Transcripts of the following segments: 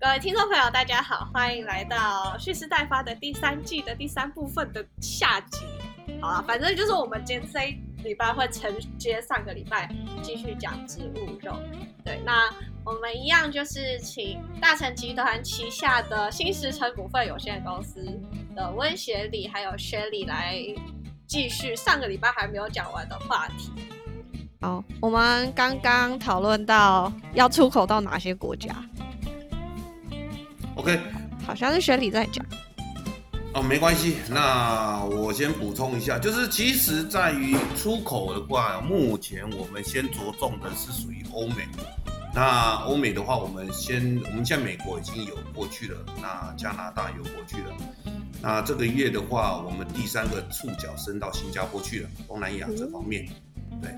各位听众朋友，大家好，欢迎来到蓄势待发的第三季的第三部分的下集。好啊，反正就是我们今天这一礼拜会承接上个礼拜继续讲植物肉。对，那我们一样就是请大成集团旗下的新石城股份有限公司的温协理还有薛理来继续上个礼拜还没有讲完的话题。好，我们刚刚讨论到要出口到哪些国家。OK，好像是学理在讲。哦，没关系，那我先补充一下，就是其实在于出口的话，目前我们先着重的是属于欧美。那欧美的话，我们先，我们现在美国已经有过去了，那加拿大有过去了。那这个月的话，我们第三个触角伸到新加坡去了，东南亚这方面。对，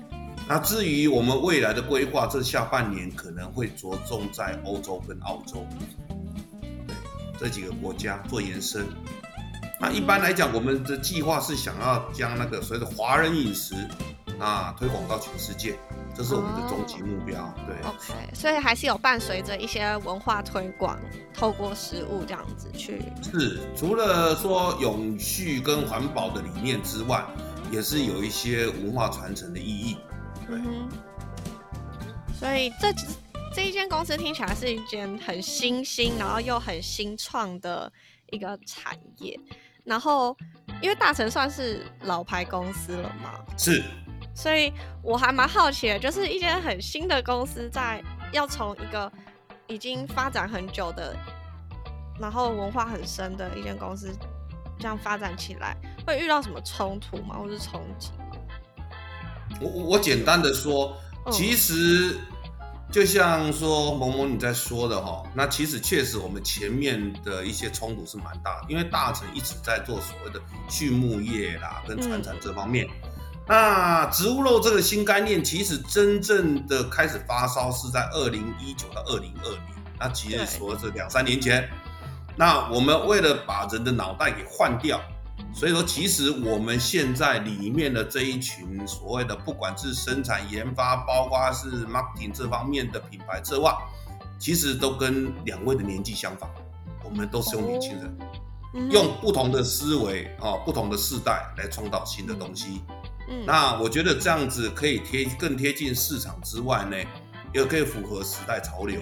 那至于我们未来的规划，这下半年可能会着重在欧洲跟澳洲，对这几个国家做延伸。那一般来讲，我们的计划是想要将那个所谓的华人饮食啊推广到全世界，这是我们的终极目标。对，OK，所以还是有伴随着一些文化推广，透过食物这样子去。是，除了说永续跟环保的理念之外，也是有一些文化传承的意义。对，嗯、所以这这一间公司听起来是一间很新兴，然后又很新创的一个产业。然后，因为大成算是老牌公司了嘛，是，所以我还蛮好奇的，就是一间很新的公司，在要从一个已经发展很久的，然后文化很深的一间公司，这样发展起来，会遇到什么冲突吗，或是冲击吗？我我简单的说，其实。就像说萌萌你在说的哈，那其实确实我们前面的一些冲突是蛮大的，因为大成一直在做所谓的畜牧业啦，跟传产这方面。嗯、那植物肉这个新概念，其实真正的开始发烧是在二零一九到二零二零，那其实说是两三年前。那我们为了把人的脑袋给换掉。所以说，其实我们现在里面的这一群所谓的，不管是生产研发，包括是 marketing 这方面的品牌策划，其实都跟两位的年纪相仿，我们都是用年轻人，嗯、用不同的思维啊，不同的世代来创造新的东西。嗯，那我觉得这样子可以贴更贴近市场之外呢，也可以符合时代潮流。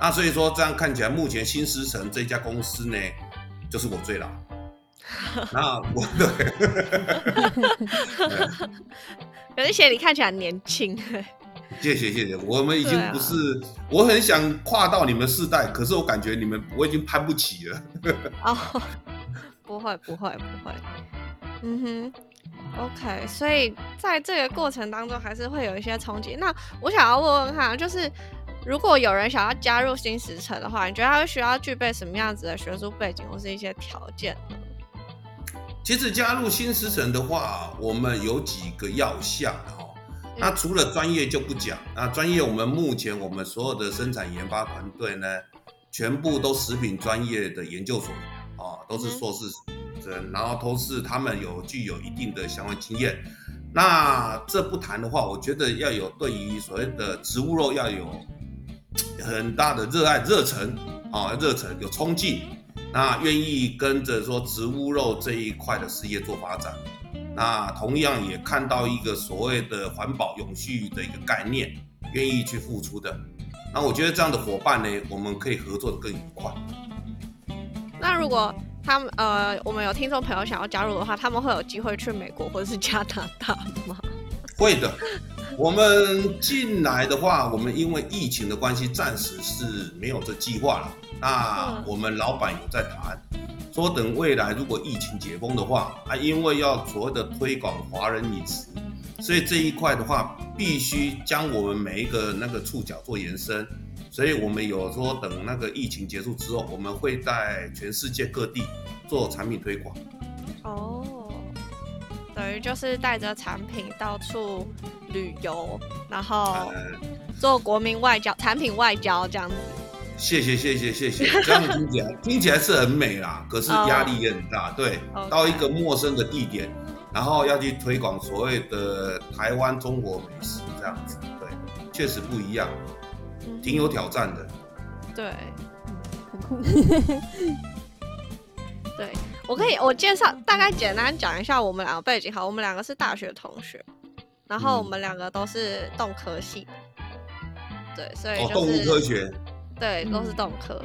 那所以说，这样看起来，目前新思城这家公司呢，就是我最老。那我对，有一些你看起来很年轻。谢谢谢谢，我们已经不是，啊、我很想跨到你们世代，可是我感觉你们我已经攀不起了。哦，不会不会不会，嗯哼，OK，所以在这个过程当中还是会有一些冲击。那我想要问问看，就是。如果有人想要加入新时城的话，你觉得他会需要具备什么样子的学术背景或是一些条件呢？其实加入新石城的话，我们有几个要项哈。那除了专业就不讲，那专业我们目前我们所有的生产研发团队呢，全部都食品专业的研究所啊，都是硕士生，然后都是他们有具有一定的相关经验。那这不谈的话，我觉得要有对于所谓的植物肉要有。很大的热爱、热忱啊，热忱有冲劲，那愿意跟着说植物肉这一块的事业做发展，那同样也看到一个所谓的环保永续的一个概念，愿意去付出的，那我觉得这样的伙伴呢，我们可以合作的更愉快。那如果他们呃，我们有听众朋友想要加入的话，他们会有机会去美国或者是加拿大吗？会的。我们进来的话，我们因为疫情的关系，暂时是没有这计划了。那我们老板有在谈，说等未来如果疫情解封的话，啊，因为要所谓的推广华人饮食，所以这一块的话，必须将我们每一个那个触角做延伸。所以我们有说，等那个疫情结束之后，我们会在全世界各地做产品推广。哦。等于就是带着产品到处旅游，然后做国民外交、产品外交这样子。谢谢谢谢谢谢，这样听起来听起来是很美啦，可是压力也很大。对，到一个陌生的地点，然后要去推广所谓的台湾中国美食这样子。对，确实不一样，嗯挺有挑战的。对很酷。对，我可以我介绍大概简单讲一下我们两个背景好，我们两个是大学同学，然后我嗯们两个都是动科系，对，所以哦，就动物是、科学，对都是嗯动科，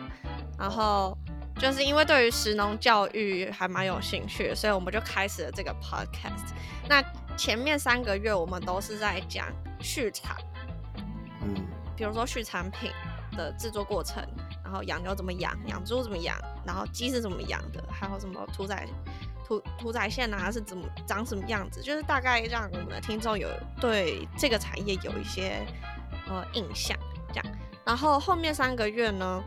然后就是因为对于食农教育还蛮有兴趣，所以我们就开始了这个 podcast。那前面三个月我们都是在讲畜产，嗯，比如说畜产品的制作过程，然后养牛怎么养，养猪怎么养，然后鸡是怎么养的，还有什么屠宰屠屠宰线啊是怎么长什么样子，就是大概让我们的听众有对这个产业有一些呃印象，这样。然后后面三个月呢，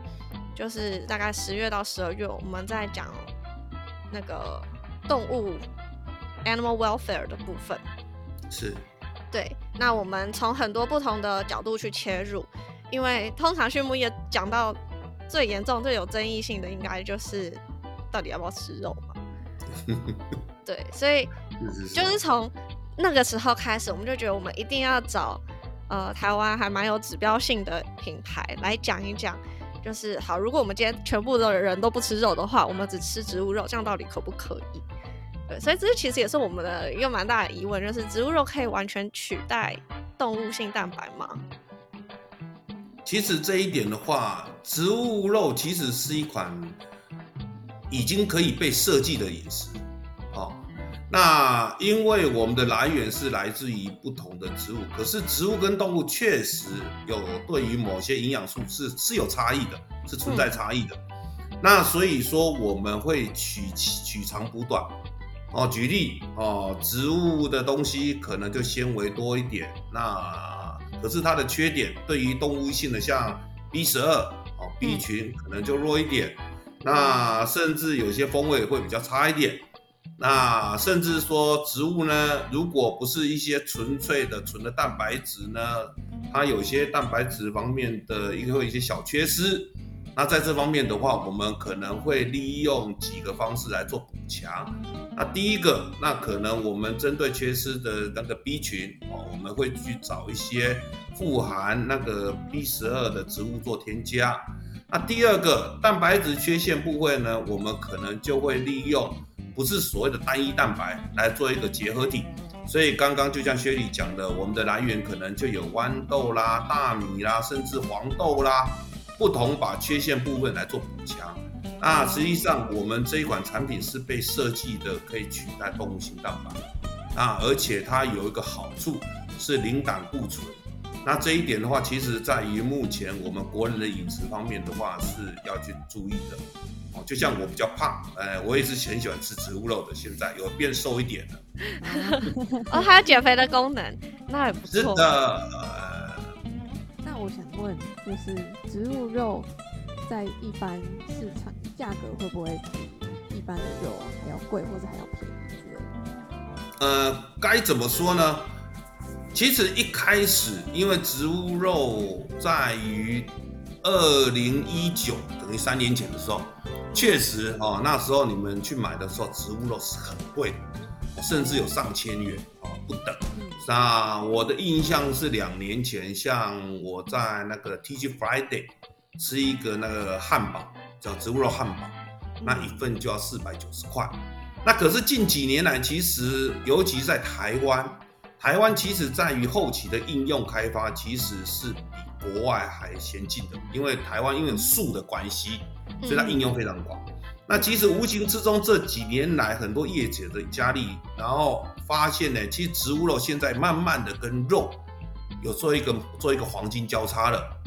就是大概十月到十二月，我们在讲那个动物 animal welfare 的部分。是，对，那我们从很多不同的角度去切入，因为通常畜牧业讲到最严重、最有争议性的，应该就是到底要不要吃肉嘛。对，所以就是从那个时候开始，我们就觉得我们一定要找呃台湾还蛮有指标性的品牌来讲一讲。就是好，如果我们今天全部的人都不吃肉的话，我们只吃植物肉，这样到底可不可以？对，所以这其实也是我们的一个蛮大的疑问，就是植物肉可以完全取代动物性蛋白吗？其实这一点的话，植物肉其实是一款已经可以被设计的饮食，哦。那因为我们的来源是来自于不同的植物，可是植物跟动物确实有对于某些营养素是是有差异的，是存在差异的。那所以说我们会取取长补短，哦，举例哦，植物的东西可能就纤维多一点，那可是它的缺点对于动物性的像 B 十二哦 B 群可能就弱一点，那甚至有些风味会比较差一点。那甚至说植物呢，如果不是一些纯粹的纯的蛋白质呢，它有些蛋白质方面的因为一些小缺失。那在这方面的话，我们可能会利用几个方式来做补强。那第一个，那可能我们针对缺失的那个 B 群哦，我们会去找一些富含那个 B 十二的植物做添加。那第二个，蛋白质缺陷部位呢，我们可能就会利用不是所谓的单一蛋白来做一个结合体。所以刚刚就像薛理讲的，我们的来源可能就有豌豆啦、大米啦，甚至黄豆啦。不同把缺陷部分来做补强。那实际上我们这一款产品是被设计的可以取代动物性蛋白，啊，而且它有一个好处是零胆固醇。那这一点的话，其实在于目前我们国人的饮食方面的话是要去注意的。哦，就像我比较胖，呃，我也是很喜欢吃植物肉的，现在有变瘦一点了。哦，还有减肥的功能，那也不错。是的，呃，那我想问，就是植物肉在一般市场价格会不会比一般的肉还要贵，或者还要便宜之类的？呃，该怎么说呢？其实一开始，因为植物肉在于二零一九，等于三年前的时候，确实哦，那时候你们去买的时候，植物肉是很贵的，甚至有上千元哦不等。嗯那我的印象是两年前，像我在那个 TG Friday 吃一个那个汉堡，叫植物肉汉堡，那一份就要四百九十块。那可是近几年来，其实尤其在台湾，台湾其实在于后期的应用开发，其实是比国外还先进的，因为台湾因为树的关系，所以它应用非常广。那其实无形之中这几年来，很多业者的加力，然后发现呢，其实植物肉现在慢慢的跟肉有做一个做一个黄金交叉了。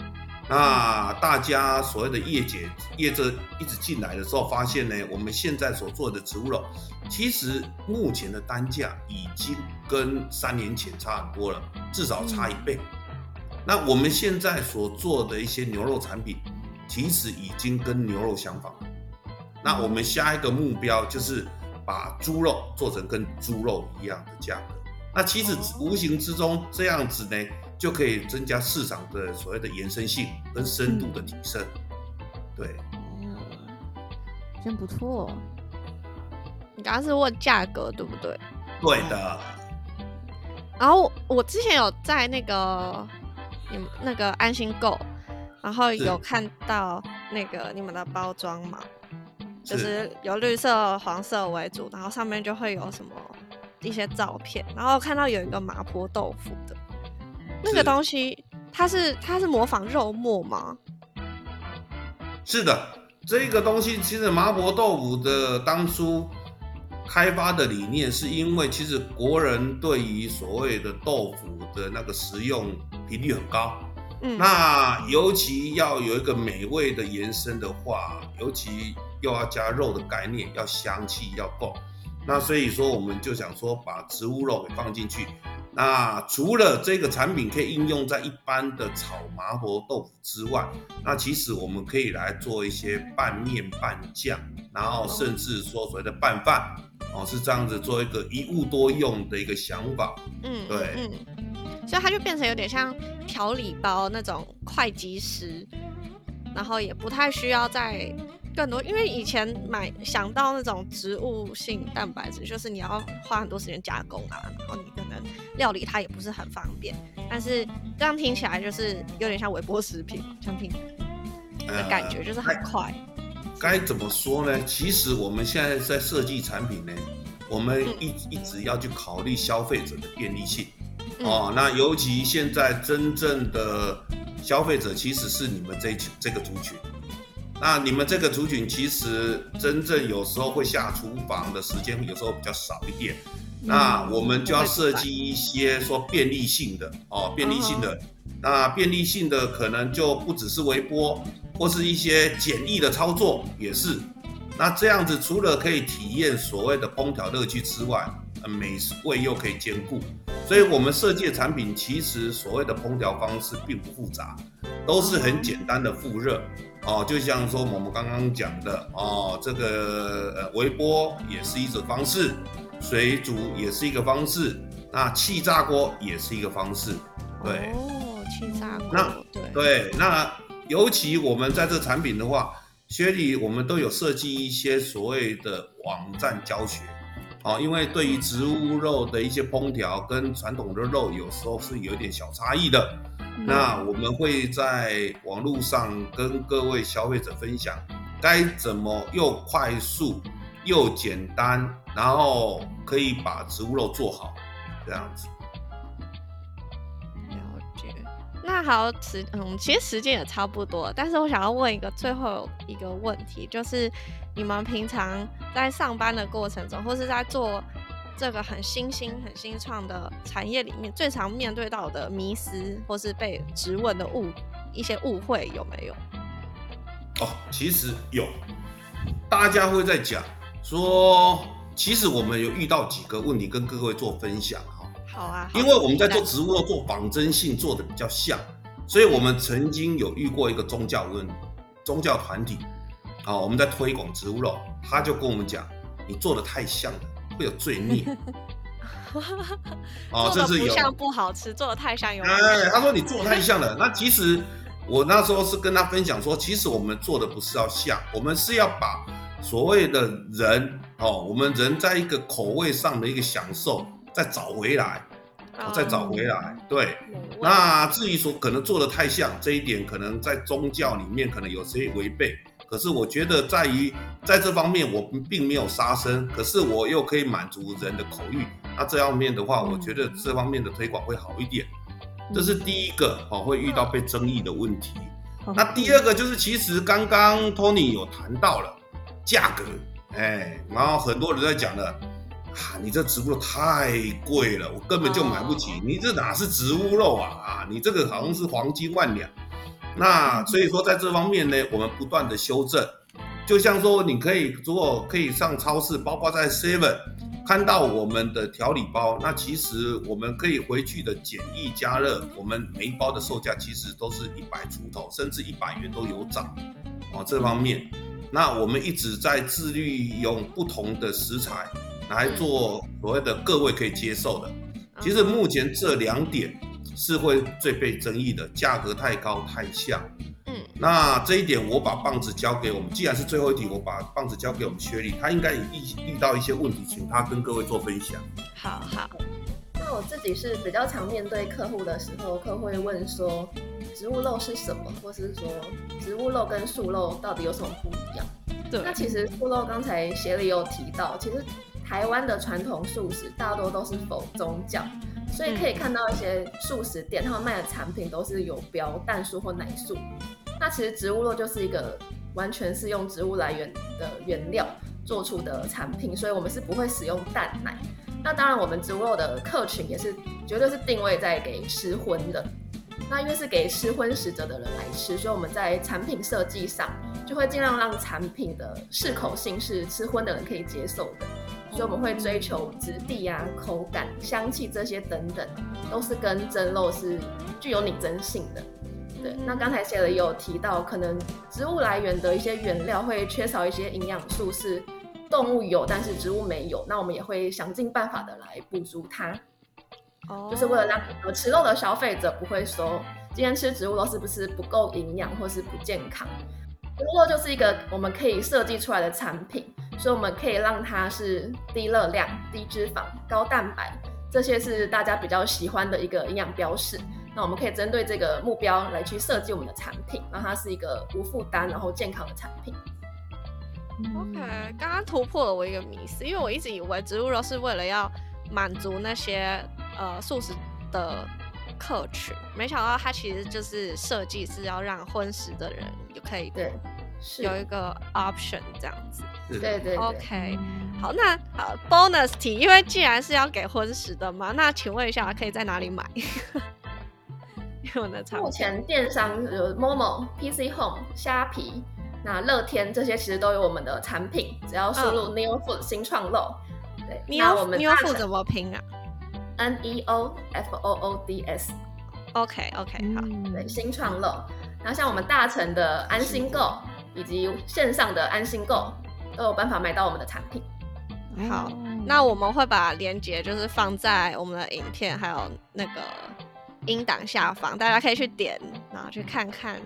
那大家所谓的业界业者一直进来的时候，发现呢，我们现在所做的植物肉，其实目前的单价已经跟三年前差很多了，至少差一倍。那我们现在所做的一些牛肉产品，其实已经跟牛肉相仿了。那我们下一个目标就是把猪肉做成跟猪肉一样的价格。那其实无形之中这样子呢，就可以增加市场的所谓的延伸性跟深度的提升。对，哦，真不错。你刚刚是问价格对不对？对的，然后我我之前有在那个你们那个安心购，然后有看到那个你们的包装嘛，就是是有绿色、黄色为主，然后上面就会有什么一些照片，然后看到有一个麻婆豆腐的那个是东西，它是它是模仿肉末吗？是的，这个东西其实麻婆豆腐的当初开发的理念，是因为其实国人对于所谓的豆腐的那个食用频率很高。嗯，那尤其要有一个美味的延伸的话，尤其又要加肉的概念，要香气要够。那所以说，我们就想说把植物肉给放进去。那除了这个产品可以应用在一般的炒麻婆豆腐之外，那其实我们可以来做一些拌面、拌酱，然后甚至说所谓的拌饭，哦，是这样子做一个一物多用的一个想法。嗯，对嗯，所以它就变成有点像调理包那种快即食，然后也不太需要再更多，因为以前买想到那种植物性蛋白质，就是你要花很多时间加工啊，然后你可能料理它也不是很方便，但是这样听起来就是有点像微波食品，这样听的感觉就是很快。该怎么说呢？其实我们现在在设计产品呢，我们一一直要去考虑消费者的便利性。嗯哦，那尤其现在真正的消费者其实是你们这群这个族群。那你们这个族群其实真正有时候会下厨房的时间，有时候比较少一点。那我们就要设计一些说便利性的哦，便利性的。那便利性的可能就不只是微波，或是一些简易的操作也是。那这样子除了可以体验所谓的烹调乐趣之外，呃美味又可以兼顾。所以我们设计的产品其实所谓的烹调方式并不复杂，都是很简单的复热。哦，就像说我们刚刚讲的哦，这个呃微波也是一种方式，水煮也是一个方式，那气炸锅也是一个方式。对哦，气炸锅，那对对，那尤其我们在这产品的话，学里我们都有设计一些所谓的网站教学。哦，因为对于植物肉的一些烹调跟传统的肉有时候是有点小差异的，那我们会在网络上跟各位消费者分享，该怎么又快速又简单，然后可以把植物肉做好，这样子。了解。那好，时嗯，其实时间也差不多，但是我想要问一个最后一个问题，就是你们平常在上班的过程中，或是在做这个很新兴、很新创的产业里面，最常面对到的迷思，或是被质问的误一些误会有没有？哦，其实有，大家会在讲说，其实我们有遇到几个问题跟各位做分享哈。好啊，好因为我们在做植物肉做仿真性做的比较像，所以我们曾经有遇过一个宗教问宗教团体，啊、我们在推广植物肉，他就跟我们讲，你做的太像了，会有罪孽。啊、做的这是有。不像不好吃，做的太像有。哎，他说你做的太像了。那其实我那时候是跟他分享说，其实我们做的不是要像，我们是要把所谓的人哦，我们人在一个口味上的一个享受再找回来，哦再找回来。对，那至于说可能做的太像这一点，可能在宗教里面可能有些违背。可是我觉得在于在这方面我并没有杀生，可是我又可以满足人的口欲。那这方面的话，我觉得这方面的推广会好一点。这是第一个哦，会遇到被争议的问题。那第二个就是，其实刚刚 Tony 有谈到了价格，哎，然后很多人在讲了，啊，你这植物肉太贵了，我根本就买不起。哦你这哪是植物肉啊？啊，你这个好像是黄金万两。那所以说，在这方面呢，我们不断的修正。就像说，你可以如果可以上超市，包括在 Seven 看到我们的调理包，那其实我们可以回去的简易加热，我们每一包的售价其实都是一百出头，甚至一百元都有涨。哦，这方面，那我们一直在致力用不同的食材来做所谓的各位可以接受的。其实目前这两点是会最被争议的，价格太高太像。嗯，那这一点我把棒子交给我们，既然是最后一题，我把棒子交给我们薛丽，他应该也遇遇到一些问题，请他跟各位做分享。好好，那我自己是比较常面对客户的时候，客户会问说，植物肉是什么，或是说植物肉跟素肉到底有什么不一样？对，那其实素肉刚才协理有提到，其实台湾的传统素食大多都是否宗教，所以可以看到一些素食店他们卖的产品都是有标蛋素或奶素。那其实植物肉就是一个完全是用植物来源的原料做出的产品，所以我们是不会使用蛋奶。那当然，我们植物肉的客群也是绝对是定位在给吃荤的。那因为是给吃荤食者的人来吃，所以我们在产品设计上就会尽量让产品的适口性是吃荤的人可以接受的。所以我们会追求质地啊、口感、香气这些等等，都是跟蒸肉是具有拟真性的。对，那刚才写了也有提到，可能植物来源的一些原料会缺少一些营养素是。动物有，但是植物没有，那我们也会想尽办法的来补足它。哦，就是为了让呃吃肉的消费者不会说今天吃植物肉是不是不够营养或是不健康。植物肉就是一个我们可以设计出来的产品，所以我们可以让它是低热量、低脂肪、高蛋白，这些是大家比较喜欢的一个营养标识。那我们可以针对这个目标来去设计我们的产品，让它是一个无负担然后健康的产品。OK，刚刚突破了我一个迷思，因为我一直以为植物肉是为了要满足那些呃素食的客群，没想到它其实就是设计是要让婚食的人也可以对有一个 option 这样子。对对。OK，好，那好 bonus 题，因为既然是要给婚食的嘛，那请问一下可以在哪里买？目前电商有 Momo、PC Home、虾皮。那乐天这些其实都有我们的产品，只要输入 Neo Food 新创肉，对，Neo Neo Food 怎么拼啊？N E O F O O D S。OK OK 好，对，新创乐。然后像我们大成的安心购以及线上的安心购，都有办法买到我们的产品。好，那我们会把链接就是放在我们的影片还有那个音档下方，大家可以去点，然后去看看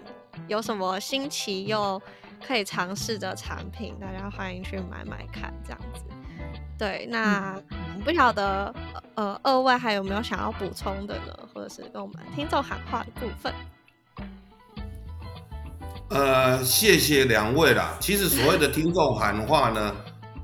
有什么新奇又。可以尝试的产品，大家欢迎去买买看，这样子。对，那不晓得呃二位还有没有想要补充的呢，或者是跟我们听众喊话的部分？呃，谢谢两位啦。其实所谓的听众喊话呢，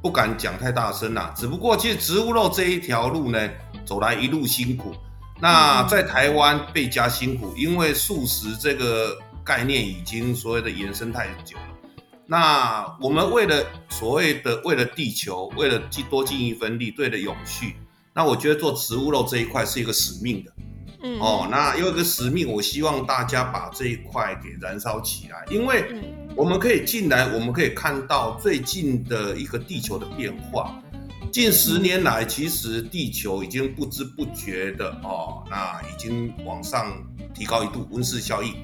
不敢讲太大声啦。只不过其实植物肉这一条路呢，走来一路辛苦。那在台湾倍加辛苦，因为素食这个概念已经所谓的延伸太久了。那我们为了所谓的为了地球，为了尽多尽一份力，对的永续。那我觉得做植物肉这一块是一个使命的，嗯哦，那有一个使命，我希望大家把这一块给燃烧起来，因为我们可以进来，我们可以看到最近的一个地球的变化。近十年来，其实地球已经不知不觉的哦，那已经往上提高一度温室效应。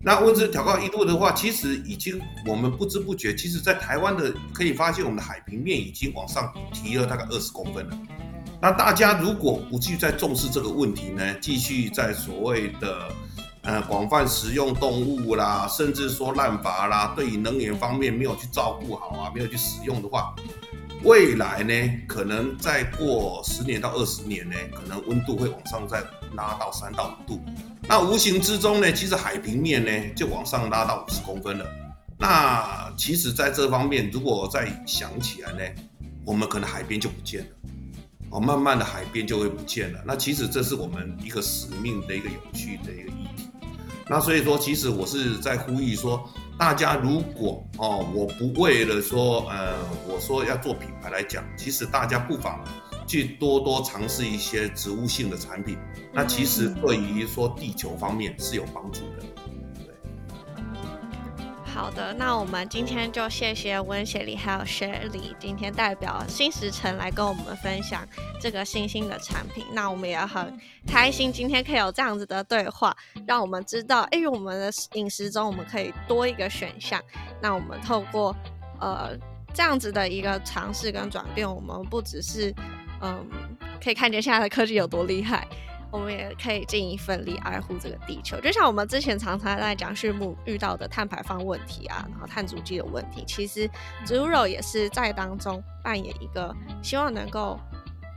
那温室调高一度的话，其实已经我们不知不觉，其实，在台湾的可以发现，我们的海平面已经往上提了大概二十公分了。那大家如果不继续在重视这个问题呢，继续在所谓的呃广泛食用动物啦，甚至说滥伐啦，对于能源方面没有去照顾好啊，没有去使用的话，未来呢，可能再过十年到二十年呢，可能温度会往上再拉到三到五度。那无形之中呢，其实海平面呢就往上拉到五十公分了。那其实在这方面，如果再想起来呢，我们可能海边就不见了，哦，慢慢的海边就会不见了。那其实这是我们一个使命的一个有趣的一个议题。那所以说，其实我是在呼吁说，大家如果哦，我不为了说，呃，我说要做品牌来讲，其实大家不妨。去多多尝试一些植物性的产品，那其实对于说地球方面是有帮助的。好的，那我们今天就谢谢温雪莉还有雪莉今天代表新时辰来跟我们分享这个新兴的产品。那我们也很开心今天可以有这样子的对话，让我们知道，哎，我们的饮食中我们可以多一个选项。那我们透过呃这样子的一个尝试跟转变，我们不只是。嗯，可以看见现在的科技有多厉害，我们也可以尽一份力爱护这个地球。就像我们之前常常在讲畜牧遇到的碳排放问题啊，然后碳足迹的问题，其实植物肉也是在当中扮演一个希望能够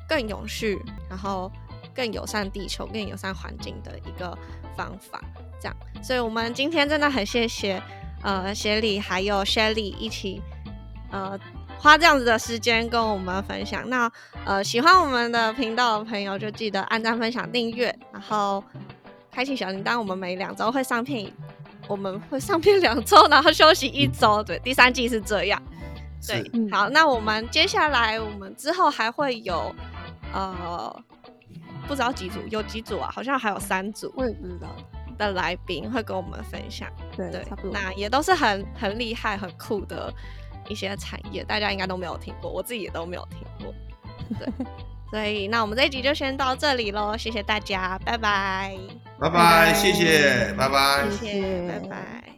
更永续，然后更友善地球、更友善环境的一个方法。这样，所以我们今天真的很谢谢呃协理还有 Shelly 一起呃花这样子的时间跟我们分享。那呃喜欢我们的频道的朋友就记得按赞、分享、订阅，然后开启小铃铛。我们每两周会上片，我们会上片两周，然后休息一周。对，第三季是这样。对好，那我们接下来我们之后还会有呃不知道几组，有几组啊？好像还有三组我也不知道，的来宾会跟我们分享。对。那也都是很很厉害、很酷的一些产业，大家应该都没有听过，我自己也都没有听过。对，所以那我们这一集就先到这里喽，谢谢大家，拜拜，拜拜，谢谢，拜拜。谢谢拜拜。